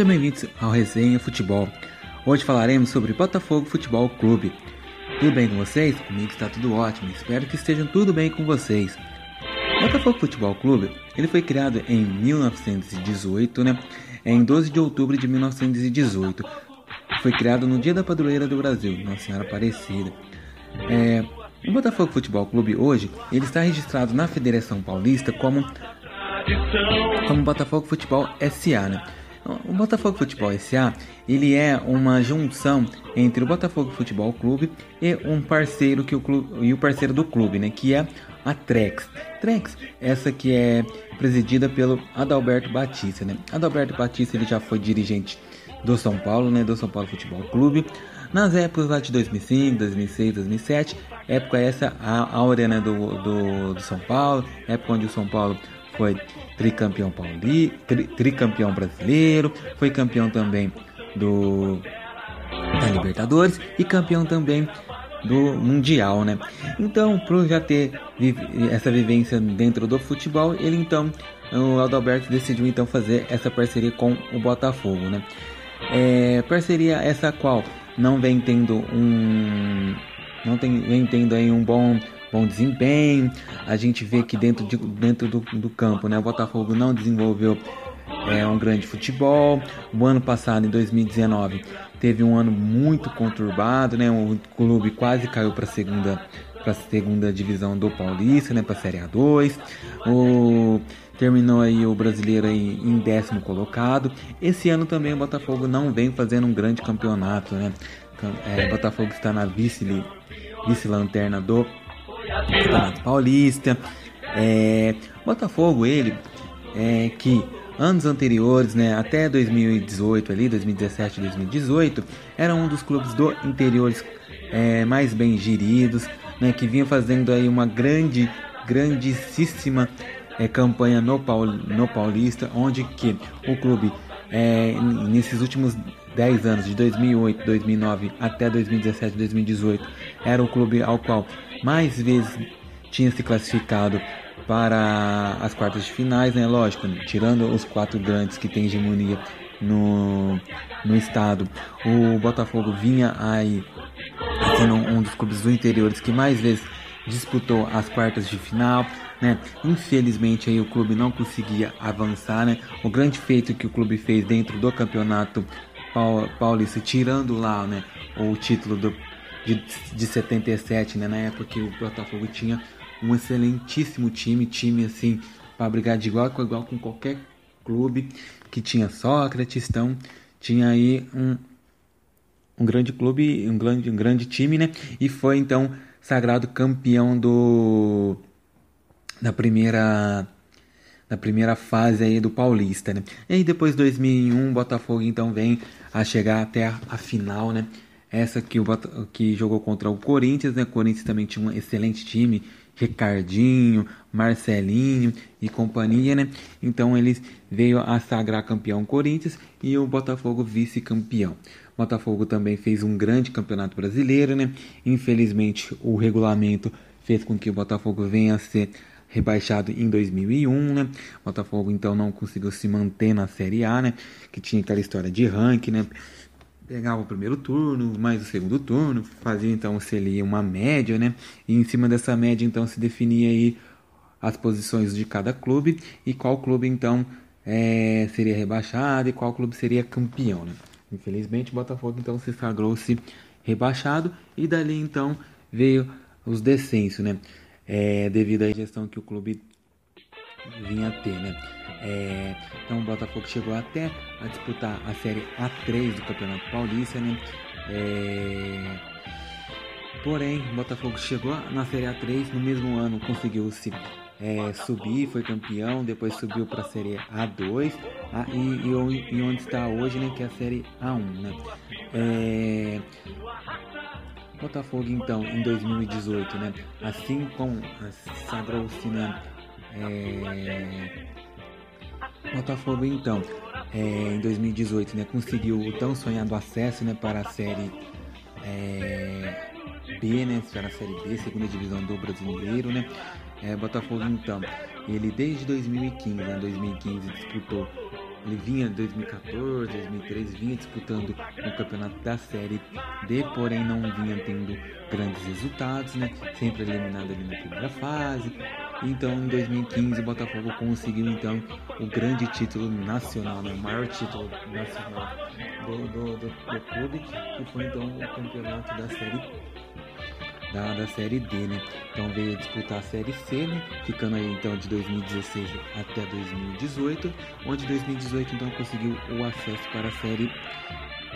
Sejam bem-vindos ao Resenha Futebol. Hoje falaremos sobre Botafogo Futebol Clube. Tudo bem com vocês? Comigo está tudo ótimo. Espero que estejam tudo bem com vocês. Botafogo Futebol Clube, ele foi criado em 1918, né? Em 12 de outubro de 1918. Foi criado no dia da padroeira do Brasil, Nossa Senhora Aparecida. É, o Botafogo Futebol Clube hoje, ele está registrado na Federação Paulista como como Botafogo Futebol SA, né? O Botafogo Futebol SA, ele é uma junção entre o Botafogo Futebol Clube e um parceiro que o clube, e o parceiro do clube, né, que é a Trex. Trex, essa que é presidida pelo Adalberto Batista, né? Adalberto Batista, ele já foi dirigente do São Paulo, né, do São Paulo Futebol Clube. Nas épocas lá de 2005, 2006, 2007, época essa a áurea né, do, do, do São Paulo, época onde o São Paulo foi tricampeão pauli, tri, tricampeão brasileiro, foi campeão também do da Libertadores e campeão também do Mundial, né? Então, por já ter essa vivência dentro do futebol, ele então, o Adalberto decidiu então fazer essa parceria com o Botafogo, né? É, parceria essa qual não vem tendo um não tem, vem tendo aí um bom bom desempenho. A gente vê que dentro, de, dentro do, do campo, né, o Botafogo não desenvolveu é, um grande futebol. O ano passado, em 2019, teve um ano muito conturbado, né? O clube quase caiu para a segunda para a segunda divisão do Paulista, né, para a Série A2. O terminou aí o brasileiro aí em décimo colocado. Esse ano também o Botafogo não vem fazendo um grande campeonato, né? É, Botafogo está na vice vice lanterna do Paulista. É, Botafogo, ele, é, que anos anteriores, né, até 2018 ali, 2017, 2018, era um dos clubes do interiores é, mais bem geridos, né, que vinha fazendo aí uma grande, grandíssima é, campanha no, Paul, no Paulista, onde que o clube é, nesses últimos 10 anos, de 2008, 2009 até 2017, 2018, era o clube ao qual mais vezes tinha se classificado para as quartas de finais, né? Lógico, tirando os quatro grandes que têm hegemonia no, no estado, o Botafogo vinha aí sendo um dos clubes do interiores que mais vezes disputou as quartas de final, né? Infelizmente aí o clube não conseguia avançar, né? O grande feito que o clube fez dentro do campeonato paulista, tirando lá, né, o título do de, de 77, né? Na época que o Botafogo tinha um excelentíssimo time, time assim, para brigar de igual com igual com qualquer clube que tinha Sócrates, então tinha aí um, um grande clube, um grande, um grande time, né? E foi então sagrado campeão do da primeira da primeira fase aí do Paulista, né? E aí depois 2001, Botafogo então vem a chegar até a, a final, né? Essa que, o, que jogou contra o Corinthians, né? O Corinthians também tinha um excelente time, Ricardinho, Marcelinho e companhia, né? Então eles veio a sagrar campeão Corinthians e o Botafogo vice-campeão. Botafogo também fez um grande campeonato brasileiro, né? Infelizmente o regulamento fez com que o Botafogo venha a ser rebaixado em 2001, né? Botafogo então não conseguiu se manter na Série A, né? Que tinha aquela história de ranking, né? Pegava o primeiro turno, mais o segundo turno, fazia então se ele uma média, né? E em cima dessa média então se definia aí as posições de cada clube e qual clube então é, seria rebaixado e qual clube seria campeão, né? Infelizmente o Botafogo então se sagrou-se rebaixado e dali então veio os descensos, né? É, devido à gestão que o clube vinha a ter, né? É, então o Botafogo chegou até a disputar a Série A3 do Campeonato Paulista, né? É, porém, o Botafogo chegou na Série A3, no mesmo ano conseguiu se é, subir, foi campeão, depois subiu para a Série A2 a, e, e, e, onde está hoje, né? Que é a Série A1, né? É, Botafogo então em 2018, né? Assim como sagrou-se né? É, Botafogo então é, em 2018 né, conseguiu o tão sonhado acesso né, para a série é, B, né, para a série B, segunda divisão do brasileiro, né? É, Botafogo então, ele desde 2015, né, 2015 disputou ele vinha 2014, 2013, vinha disputando o campeonato da Série D, porém não vinha tendo grandes resultados, né? Sempre eliminado ali na primeira fase. Então, em 2015, o Botafogo conseguiu então o grande título nacional, né? o maior título nacional do, do, do, do clube, que foi então o campeonato da Série da, da Série D, né? Então veio disputar a Série C, né? Ficando aí então de 2016 até 2018, onde 2018 então conseguiu o acesso para a Série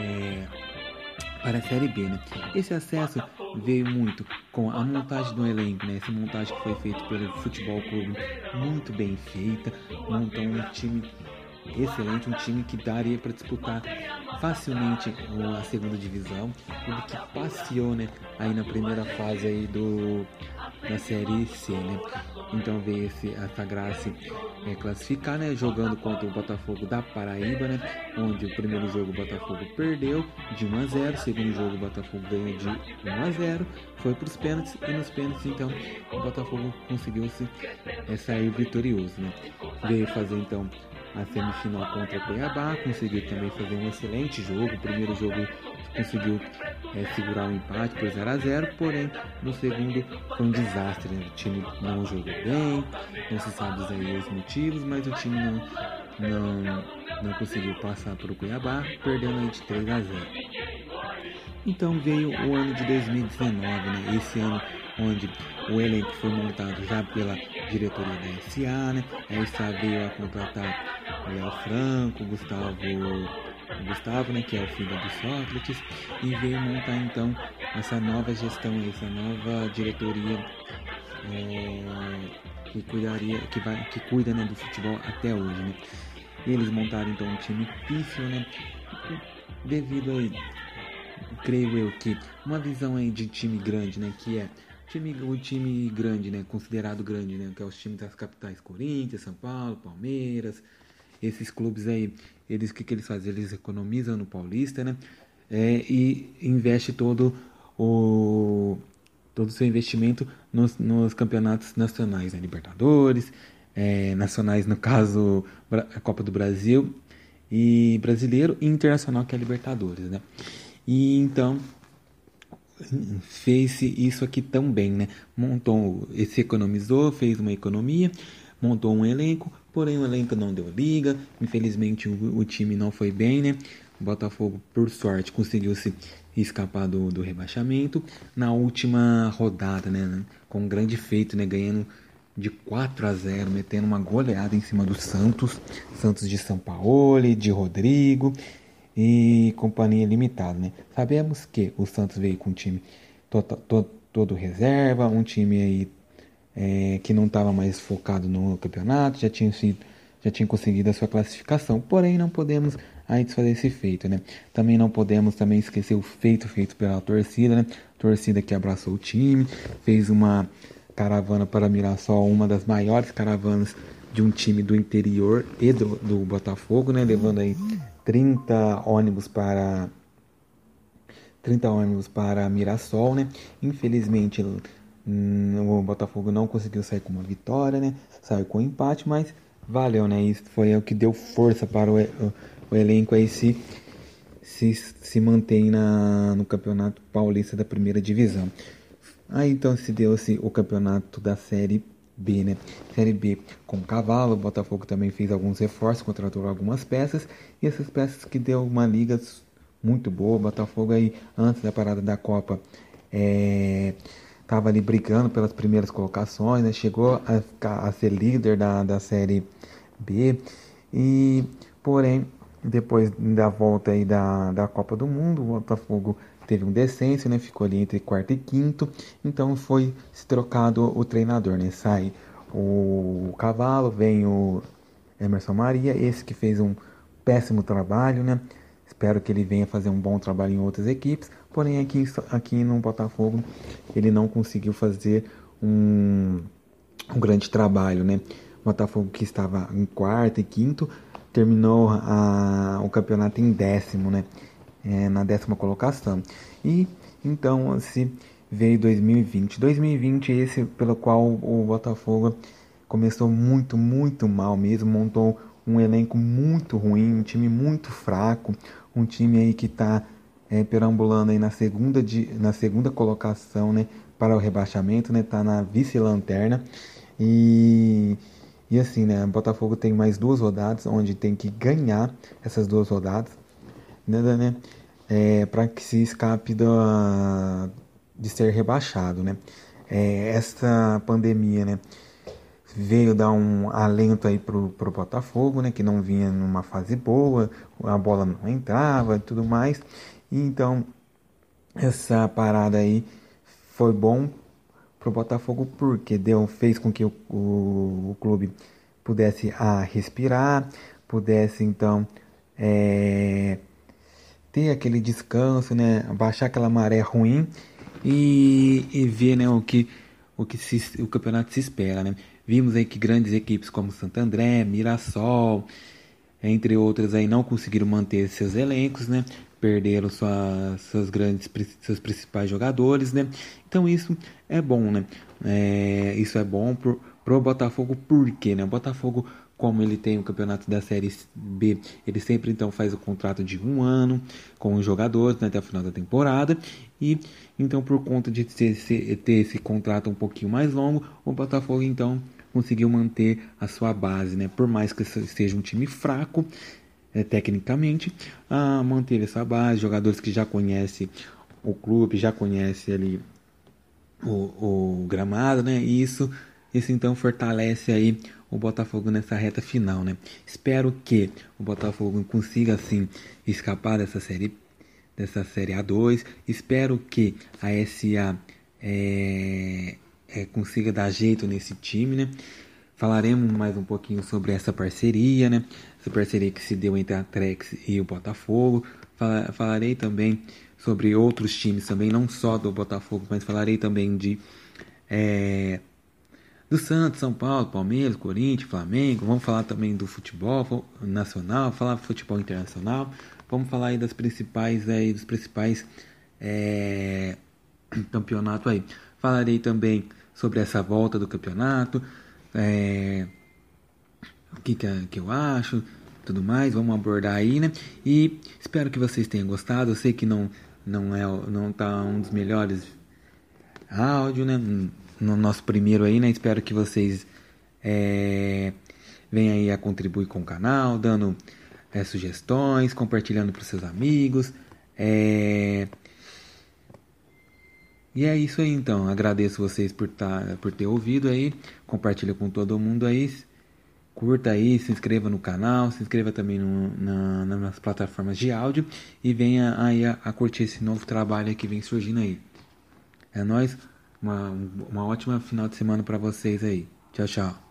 é, para a Série B, né? Esse acesso veio muito com a montagem do elenco, né? Essa montagem que foi feita pelo Futebol Clube, muito bem feita, montou um time excelente, um time que daria para disputar facilmente a segunda divisão, clube que passeou, né, aí na primeira fase aí do da série C, né? Então veio esse, essa graça é, classificar, né? Jogando contra o Botafogo da Paraíba, né? Onde o primeiro jogo o Botafogo perdeu de 1 a 0, o segundo jogo o Botafogo ganhou de 1 a 0, foi para os pênaltis e nos pênaltis então o Botafogo conseguiu se é, sair vitorioso, né? Veio fazer então a semifinal contra o Cuiabá, conseguiu também fazer um excelente jogo. O primeiro jogo conseguiu é, segurar o um empate por 0 a 0 porém no segundo foi um desastre. Né? O time não jogou bem, não se sabe os motivos, mas o time não, não, não conseguiu passar para o Cuiabá, perdendo aí de 3 a 0. Então veio o ano de 2019, né? esse ano onde o elenco foi montado já pela diretoria da SA, né? A SA veio a contratar o Léo Franco, Gustavo, Gustavo, né, que é o filho do Sócrates, e veio montar então essa nova gestão, essa nova diretoria é, que cuidaria, que vai, que cuida né, do futebol até hoje, né? Eles montaram então um time pífio, né? Devido aí, creio eu que uma visão aí de time grande, né, que é time, o time grande, né? Considerado grande, né? Que é os times das capitais Corinthians, São Paulo, Palmeiras. Esses clubes aí, eles o que, que eles fazem? Eles economizam no Paulista, né? É, e investe todo o todo seu investimento nos, nos campeonatos nacionais, né? Libertadores, é, nacionais no caso a Copa do Brasil e brasileiro e internacional que é a Libertadores, né? E então fez isso aqui também, né? Montou, se economizou, fez uma economia, montou um elenco, porém o elenco não deu liga, infelizmente o, o time não foi bem, né? O Botafogo, por sorte, conseguiu se escapar do, do rebaixamento na última rodada, né? Com um grande feito, né? Ganhando de 4 a 0, metendo uma goleada em cima do Santos, Santos de São Paulo, de Rodrigo e Companhia Limitada. Né? Sabemos que o Santos veio com um time todo, todo reserva, um time aí é, que não estava mais focado no campeonato, já tinha sido já tinha conseguido a sua classificação, porém não podemos aí desfazer esse feito, né? Também não podemos também esquecer o feito feito pela torcida, né? Torcida que abraçou o time, fez uma caravana para Mirassol, uma das maiores caravanas de um time do interior e do, do Botafogo, né? Levando aí 30 ônibus para 30 ônibus para Mirassol, né? Infelizmente o Botafogo não conseguiu sair com uma vitória, né? Saiu com um empate, mas valeu, né? Isso foi o que deu força para o, o, o elenco aí se, se, se mantém na, no Campeonato Paulista da Primeira Divisão. Aí então se deu-se o campeonato da Série B, né? Série B com cavalo, o Botafogo também fez alguns reforços, contratou algumas peças, e essas peças que deu uma liga muito boa. O Botafogo aí, antes da parada da Copa, é, tava ali brigando pelas primeiras colocações, né? Chegou a, a ser líder da, da Série B, e porém, depois da volta aí da, da Copa do Mundo, o Botafogo teve um descenso, né? Ficou ali entre quarto e quinto. Então foi se trocado o treinador, né? Sai o Cavalo, vem o Emerson Maria, esse que fez um péssimo trabalho, né? Espero que ele venha fazer um bom trabalho em outras equipes. Porém, aqui, aqui no Botafogo, ele não conseguiu fazer um, um grande trabalho, né? Botafogo que estava em quarto e quinto terminou a, o campeonato em décimo, né? é, na décima colocação. E então se veio 2020. 2020 esse pelo qual o Botafogo começou muito, muito mal mesmo, montou um elenco muito ruim, um time muito fraco, um time aí que está é, perambulando aí na segunda, de, na segunda colocação, né, para o rebaixamento, né, tá na vice-lanterna e e assim, né, o Botafogo tem mais duas rodadas, onde tem que ganhar essas duas rodadas, né, né é, para que se escape da, de ser rebaixado, né. É, essa pandemia, né, veio dar um alento aí pro, pro Botafogo, né, que não vinha numa fase boa, a bola não entrava tudo mais. Então essa parada aí foi bom pro Botafogo porque deu fez com que o, o, o clube pudesse a ah, respirar, pudesse então é, ter aquele descanso, né, baixar aquela maré ruim e, e ver né, o que o que se, o campeonato se espera, né? Vimos aí que grandes equipes como Santo André, Mirassol, entre outras aí não conseguiram manter seus elencos, né? Perderam sua, seus grandes, seus principais jogadores, né? Então isso é bom, né? É, isso é bom pro, pro Botafogo, por quê, né? O Botafogo como ele tem o campeonato da Série B, ele sempre então faz o contrato de um ano com os jogadores né, até o final da temporada. E então, por conta de ter, ter esse contrato um pouquinho mais longo, o Botafogo então conseguiu manter a sua base, né? Por mais que seja um time fraco é, tecnicamente, a manter essa base, jogadores que já conhecem o clube, já conhecem ali o, o gramado, né? E isso, isso então fortalece aí o Botafogo nessa reta final, né? Espero que o Botafogo consiga assim escapar dessa série dessa série A2. Espero que a SA é, é, consiga dar jeito nesse time, né? Falaremos mais um pouquinho sobre essa parceria, né? Essa parceria que se deu entre a Trex e o Botafogo. Falarei também sobre outros times também, não só do Botafogo, mas falarei também de é, do Santos, São Paulo, Palmeiras, Corinthians, Flamengo. Vamos falar também do futebol nacional, falar do futebol internacional. Vamos falar aí das principais aí dos principais é, campeonatos aí. Falarei também sobre essa volta do campeonato, é, o que, que, eu acho, tudo mais. Vamos abordar aí, né? E espero que vocês tenham gostado. Eu sei que não não é não tá um dos melhores áudio, né? no nosso primeiro aí, né? Espero que vocês é, venham aí a contribuir com o canal, dando é, sugestões, compartilhando para seus amigos. É... E é isso aí então. Agradeço vocês por, tá, por ter ouvido aí. Compartilha com todo mundo aí. Curta aí, se inscreva no canal, se inscreva também no, na, nas plataformas de áudio e venha aí a, a curtir esse novo trabalho que vem surgindo aí. É nóis uma, uma ótima final de semana para vocês aí. Tchau, tchau.